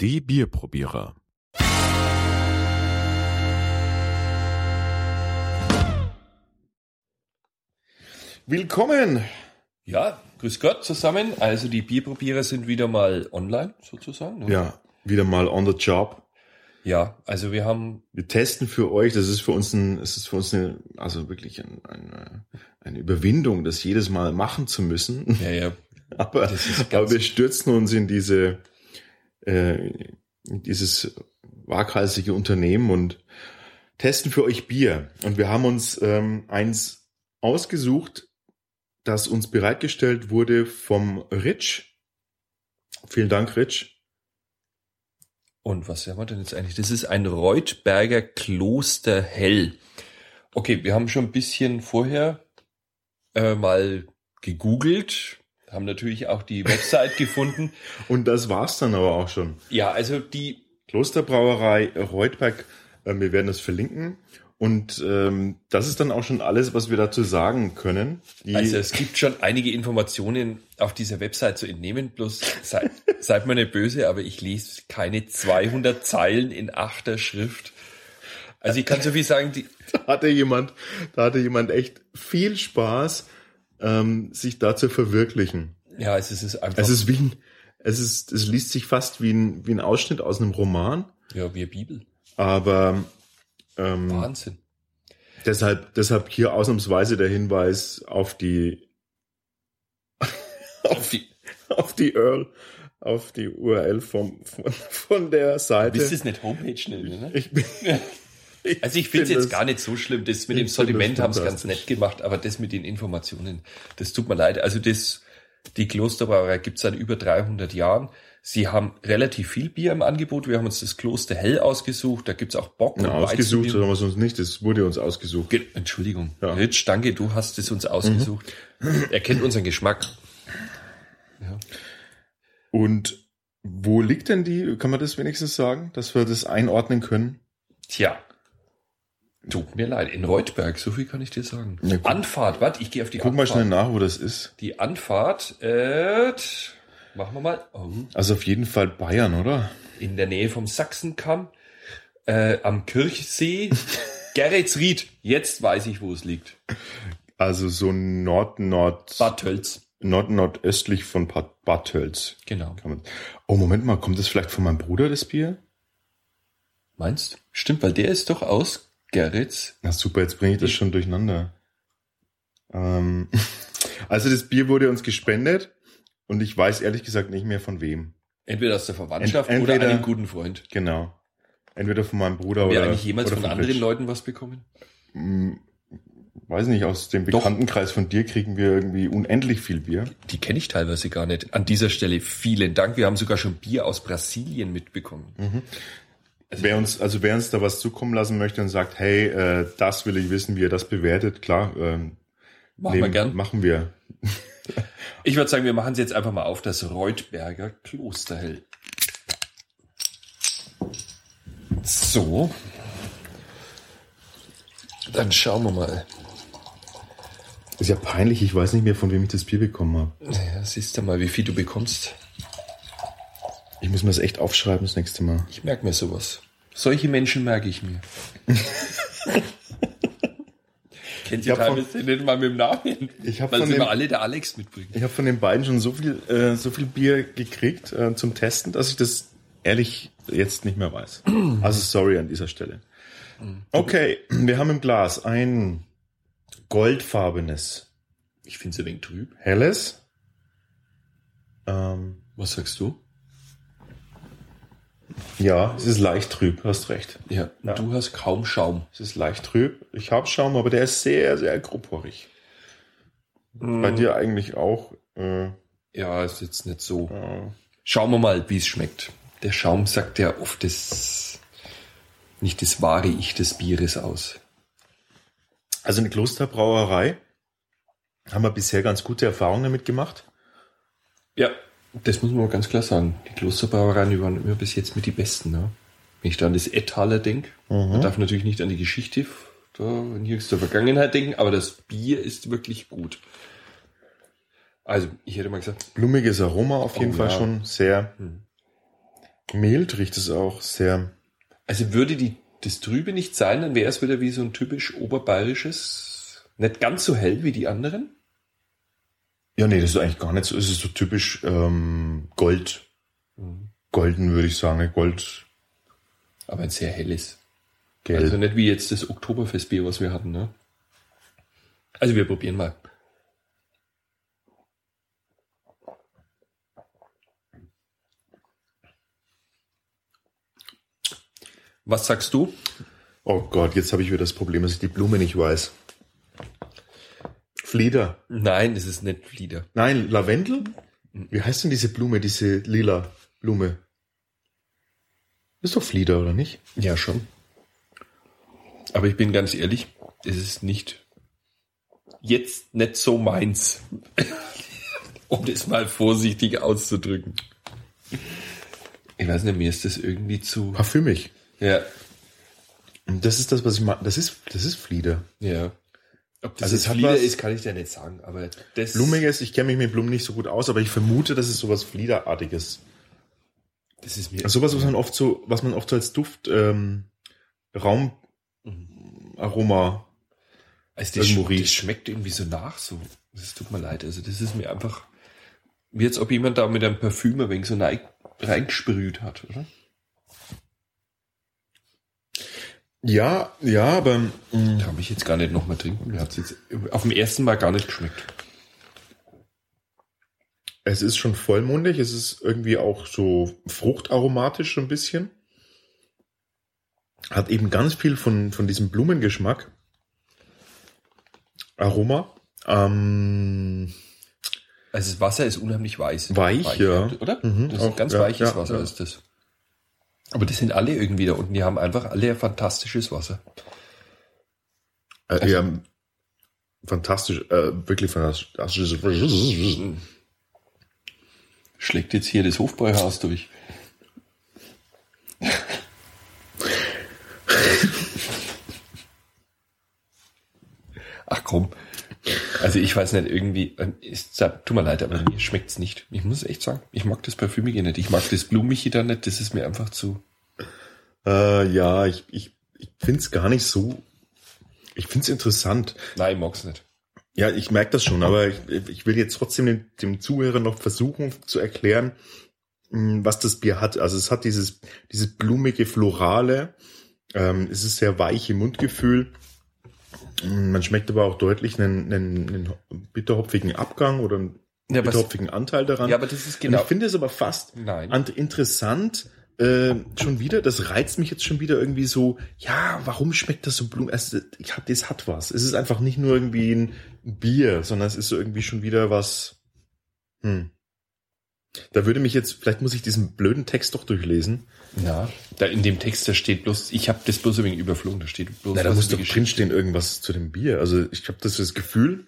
Die Bierprobierer. Willkommen! Ja, grüß Gott zusammen. Also die Bierprobierer sind wieder mal online sozusagen. ne? Ja, wieder mal on the job. Ja, also wir haben, Wir testen für euch, das ist für uns ein, es ist für uns eine, also wirklich ein, eine, eine Überwindung, das jedes Mal machen zu müssen. ja, ja, Aber, Das ist ganz- aber wir stürzen uns in diese, äh, dieses waghalsige Unternehmen und testen für euch Bier. Und wir haben uns ähm, eins ausgesucht, das uns bereitgestellt wurde vom Rich. Vielen Dank, Rich. und was haben wir denn jetzt eigentlich? Das ist ein Reutberger Kloster Hell. Okay, wir haben schon ein bisschen vorher äh, mal gegoogelt, haben natürlich auch die Website gefunden. Und das war's dann aber auch schon. Ja, also die Klosterbrauerei Reutberg, äh, wir werden das verlinken. Und ähm, das ist dann auch schon alles, was wir dazu sagen können. Die, Also es gibt schon einige Informationen auf dieser Website zu entnehmen, bloß seid, seid mir nicht böse, aber ich lese keine 200 Zeilen in achter Schrift. Also ich kann so viel sagen, die, da hatte jemand, da hatte jemand echt viel Spaß, ähm, sich da zu verwirklichen. ja, es ist einfach, Es ist wie ein, es ist, es liest sich fast wie ein, wie ein Ausschnitt aus einem Roman, ja, wie eine Bibel. aber ähm, Wahnsinn. deshalb, deshalb hier ausnahmsweise der Hinweis auf die, Auf die, auf die Earl, auf die URL vom, von, von der Seite. wisst ihr es nicht Homepage nennen, ne? Ich bin, Also ich finde es jetzt gar nicht so schlimm. Das mit dem Sortiment haben sie ganz nett gemacht, aber das mit den Informationen, das tut mir leid. Also das, die Klosterbrauerei gibt's seit über 300 Jahren. Sie haben relativ viel Bier im Angebot. Wir haben uns das Kloster Hell ausgesucht. Da gibt's auch Bock Na, und ausgesucht Weizenbier. haben wir es uns nicht, das wurde uns ausgesucht. Ge- Entschuldigung. Ja. Mhm. Rich, danke, du hast es uns ausgesucht. Er kennt unseren Geschmack. Und wo liegt denn die, kann man das wenigstens sagen, dass wir das einordnen können? Tja. Tut mir leid. In Reutberg, so viel kann ich dir sagen. Ja, Anfahrt, warte, ich gehe auf die Guck mal Anfahrt. schnell nach, wo das ist. Die Anfahrt, äh, machen wir mal. Oh. Also auf jeden Fall Bayern, oder? in der Nähe vom Sachsenkamm, äh, am Kirchsee. Geretsried, jetzt weiß ich, wo es liegt. Also so Nord, Nord, Bad Tölz. Nord, Nordöstlich von Bad, Bad Tölz. Genau. Man- Oh, Moment mal, kommt das vielleicht von meinem Bruder, das Bier? Meinst? Stimmt, weil der ist doch aus Geritz. Na super, jetzt bringe ich das schon durcheinander. Ähm, also das Bier wurde uns gespendet und ich weiß ehrlich gesagt nicht mehr von wem. Entweder aus der Verwandtschaft Ent- oder entweder- einem guten Freund. Genau. Entweder von meinem Bruder Haben wir oder eigentlich jemals oder von von anderen Rich. Leuten was bekommen? Hm, Weiß nicht, aus dem Doch. Bekanntenkreis von dir kriegen wir irgendwie unendlich viel Bier. Die kenne ich teilweise gar nicht. An dieser Stelle vielen Dank. Wir haben sogar schon Bier aus Brasilien mitbekommen. Wer uns, also wer uns da was zukommen lassen möchte und sagt, hey, äh, das will ich wissen, wie ihr das bewertet, klar, ähm, Machen wir nehmen- gern. machen wir. Ich würde sagen, wir machen es jetzt einfach mal auf das Reutberger Klosterhell. So. Dann schauen wir mal. Ist ja peinlich, ich weiß nicht mehr, von wem ich das Bier bekommen habe. Naja, siehst du mal, wie viel du bekommst. Ich muss mir das echt aufschreiben das nächste Mal. Ich merke mir sowas. Solche Menschen merke ich mir. Kennt ihr Ich hab von- teilweise nicht mal mit dem Namen? Ich hab Weil von dem- alle der Alex mitbringen. Ich habe von den beiden schon so viel, äh, so viel Bier gekriegt äh, zum Testen, dass ich das ehrlich jetzt nicht mehr weiß. Also sorry an dieser Stelle. Okay, wir haben im Glas ein goldfarbenes Ich finde es ein wenig trüb. helles. Ähm, Was sagst du? Ja, es ist leicht trüb, hast recht. Ja, Ja. du hast kaum Schaum. Es ist leicht trüb. Ich habe Schaum, aber der ist sehr, sehr grobporig. Bei dir eigentlich auch. Äh, Ja, ist jetzt nicht so. äh, Schauen wir mal, wie es schmeckt. Der Schaum sagt ja oft das, nicht das wahre Ich des Bieres aus. also eine Klosterbrauerei haben wir bisher ganz gute Erfahrungen damit gemacht. Ja, das muss man ganz klar sagen. Die Klosterbrauereien die waren immer bis jetzt mit die besten. Ne? Wenn ich da an das Ettaler denke, man darf natürlich nicht an die Geschichte da in jüngster Vergangenheit denken, aber das Bier ist wirklich gut. Also, ich hätte mal gesagt, Blumiges Aroma auf jeden Oh, Fall ja. schon sehr. Hm. Mild riecht es auch sehr. Also würde die, das Trübe nicht sein, dann wäre es wieder wie so ein typisch oberbayerisches, nicht ganz so hell wie die anderen. Ja, nee, das ist eigentlich gar nicht so. Es ist so typisch ähm, Gold. Golden würde ich sagen. Gold, Aber ein sehr helles. gelb. Also nicht wie jetzt das Oktoberfestbier, was wir hatten, ne? Also wir probieren mal. Was sagst du? oh Gott, jetzt habe ich wieder das Problem, dass ich die Blume nicht weiß. Flieder. Nein, es ist nicht Flieder. Nein, Lavendel? Wie heißt denn diese Blume, diese lila Blume? Ist doch Flieder, oder nicht? Ja, schon. Aber ich bin ganz ehrlich, es ist nicht jetzt nicht so meins. um das mal vorsichtig auszudrücken. Ich weiß nicht, mir ist das irgendwie zu. Parfümig. Ja, Und das ist das, was ich mag. Das ist, das ist Flieder. ja. Ob das Also jetzt es Flieder was- ist, kann ich dir nicht sagen. Aber das. Blumiges, ich kenne mich mit Blumen nicht so gut aus, aber ich vermute, das ist sowas Fliederartiges. Das ist mir. Also sowas, was man oft so, was man oft so als Duft, ähm, Raum, Aroma. Also das, irgendwo sch das schmeckt irgendwie so nach, so. Das tut mir leid. Also das ist mir einfach, wie jetzt ob jemand da mit einem Parfüm ein wenig so rein, reingesprüht hat, oder? Ja, ja, aber mh, Kann ich jetzt gar nicht nochmal trinken. Mir hat jetzt auf dem ersten Mal gar nicht geschmeckt. es ist schon vollmundig. Es ist irgendwie auch so fruchtaromatisch so ein bisschen. Hat eben ganz viel von, von diesem Blumengeschmack. Aroma. Ähm, Also das Wasser ist unheimlich weiß. Weich, ja. Oder? Mhm, das ist auch, ganz ja, weiches ja, Wasser ja. ist das. Aber das sind alle irgendwie da unten. Die haben einfach alle fantastisches Wasser. äh, ja, fantastisch, äh, wirklich fantastisch. Schlägt jetzt hier das Hofbräuhaus durch. Ach komm. Also ich weiß nicht, irgendwie, ähm, ist, tut mir leid, aber mir schmeckt's nicht. Ich muss echt sagen, ich mag das Parfümige nicht. Ich mag das Blumige da nicht, das ist mir einfach zu... Äh, ja, ich, ich, ich finde es gar nicht so. Ich finde es interessant. Nein, ich mag's nicht. Ja, ich merke das schon, aber ich, ich will jetzt trotzdem dem, dem Zuhörer noch versuchen zu erklären, mh, was das Bier hat. Also es hat dieses, dieses blumige, florale, ähm, es ist sehr weich im Mundgefühl. Man schmeckt aber auch deutlich einen, einen, einen bitterhopfigen Abgang oder einen Ja, bitterhopfigen Anteil daran. ja, aber das ist Und genau... ich finde es aber fast Nein. an- interessant, äh, schon wieder, das reizt mich jetzt schon wieder irgendwie so, ja, warum schmeckt das so Blumen? Also, ich hab, das hat was. Es ist einfach nicht nur irgendwie ein Bier, sondern es ist so irgendwie schon wieder was. Hm. Da würde mich jetzt, vielleicht muss ich diesen blöden Text doch durchlesen. Ja, da in dem Text, da steht bloß, ich habe das bloß wenig überflogen, da steht bloß... Na, da muss doch drinstehen irgendwas zu dem Bier. Also ich habe das, das Gefühl,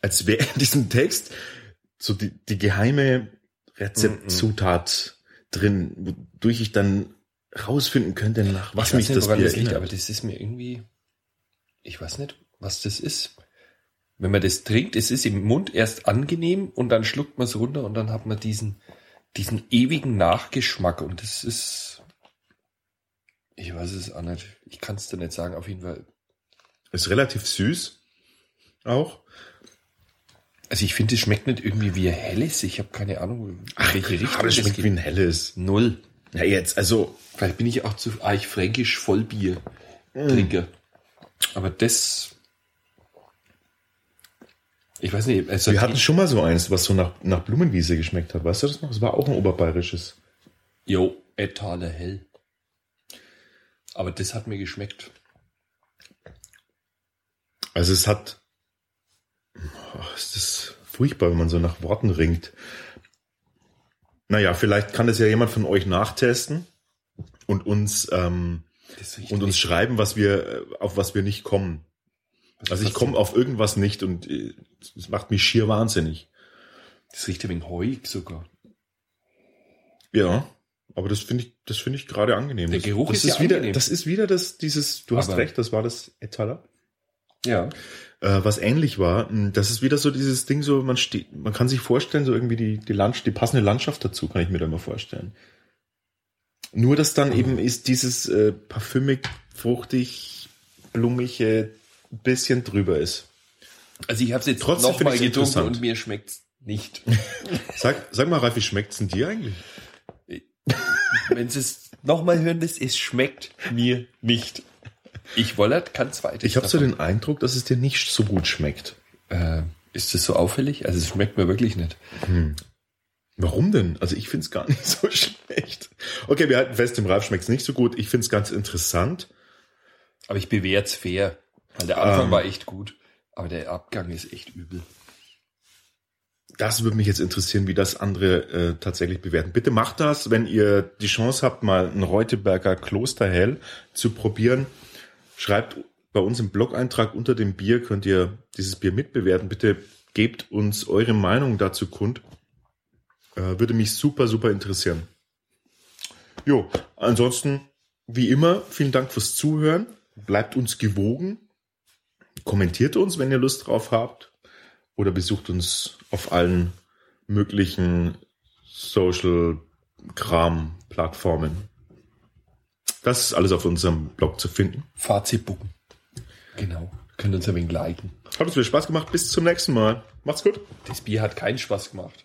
als wäre in diesem Text so die, die geheime Rezeptzutat drin, wodurch ich dann rausfinden könnte, nach was ich mich nicht, das Bier das liegt, erinnert. aber das ist mir irgendwie, ich weiß nicht, was das ist. Wenn man das trinkt, es ist im Mund erst angenehm und dann schluckt man es runter und dann hat man diesen, diesen ewigen Nachgeschmack und das ist, ich weiß es auch nicht, ich kann es dir nicht sagen, auf jeden Fall. Ist relativ süß auch. Also ich finde, es schmeckt nicht irgendwie wie ein helles, ich habe keine Ahnung, in welche Richtung aber das schmeckt geht. wie ein helles. Null. Ja, jetzt, also, Vielleicht bin ich auch zu arg fränkisch Vollbier Trinker. Aber das, ich weiß nicht, also wir hatten schon mal so eins, was so nach, nach Blumenwiese geschmeckt hat. Weißt du das noch? Es war auch ein oberbayerisches. Jo, Etale hell. Aber das hat mir geschmeckt. Also es hat, oh, ist das furchtbar, wenn man so nach Worten ringt. Naja, vielleicht kann das ja jemand von euch nachtesten und uns ähm, und uns schreiben, was wir äh, auf was wir nicht kommen. Also ich komme auf irgendwas nicht und äh, es macht mich schier wahnsinnig. Das riecht ein wenig heuig sogar. Ja, aber das finde ich, das finde ich gerade angenehm. Der Das- Geruch das ist ja wieder, angenehm. das ist wieder das, dieses, du hast Aber- recht, das war das Etaler. Ja. äh, was ähnlich war. m, Das ist wieder so dieses Ding, so man steht, man kann sich vorstellen, so irgendwie die, die Landschaft, die passende Landschaft dazu, kann ich mir da mal vorstellen. Nur, dass dann eben ist dieses äh, parfümig, fruchtig, blumige bisschen drüber ist. Also ich habe es jetzt Trotzdem noch finde mal getrunken und mir schmeckt's nicht. Sag, sag mal, Ralf, wie schmeckt's denn dir eigentlich? Wenn Sie es nochmal hören lässt, es schmeckt mir nicht. Ich wollert kann zweites. Ich habe so den Eindruck, dass es dir nicht so gut schmeckt. Äh, ist das so auffällig? Also es schmeckt mir wirklich nicht. Warum denn? Also ich find's gar nicht so schlecht. Okay, wir halten fest, dem Ralf schmeckt's nicht so gut. Ich find's ganz interessant. Aber ich bewährt's fair. Weil der Anfang Ähm. war echt gut. Aber der Abgang ist echt übel. Das würde mich jetzt interessieren, wie das andere äh, tatsächlich bewerten. Bitte macht das, wenn ihr die Chance habt, mal ein Reuteberger Klosterhell zu probieren. Schreibt bei uns im Blog-Eintrag unter dem Bier, könnt ihr dieses Bier mitbewerten. Bitte gebt uns eure Meinung dazu kund. Äh, würde mich super, super interessieren. Jo, ansonsten, wie immer, vielen Dank fürs Zuhören. Bleibt uns gewogen. Kommentiert uns, wenn ihr Lust drauf habt oder besucht uns auf allen möglichen Social-Kram-Plattformen. Das ist alles auf unserem Blog zu finden. Fazit bucken. Genau. Könnt uns ein wenig liken. Hat uns viel Spaß gemacht. Bis zum nächsten Mal. Macht's gut. Das Bier hat keinen Spaß gemacht.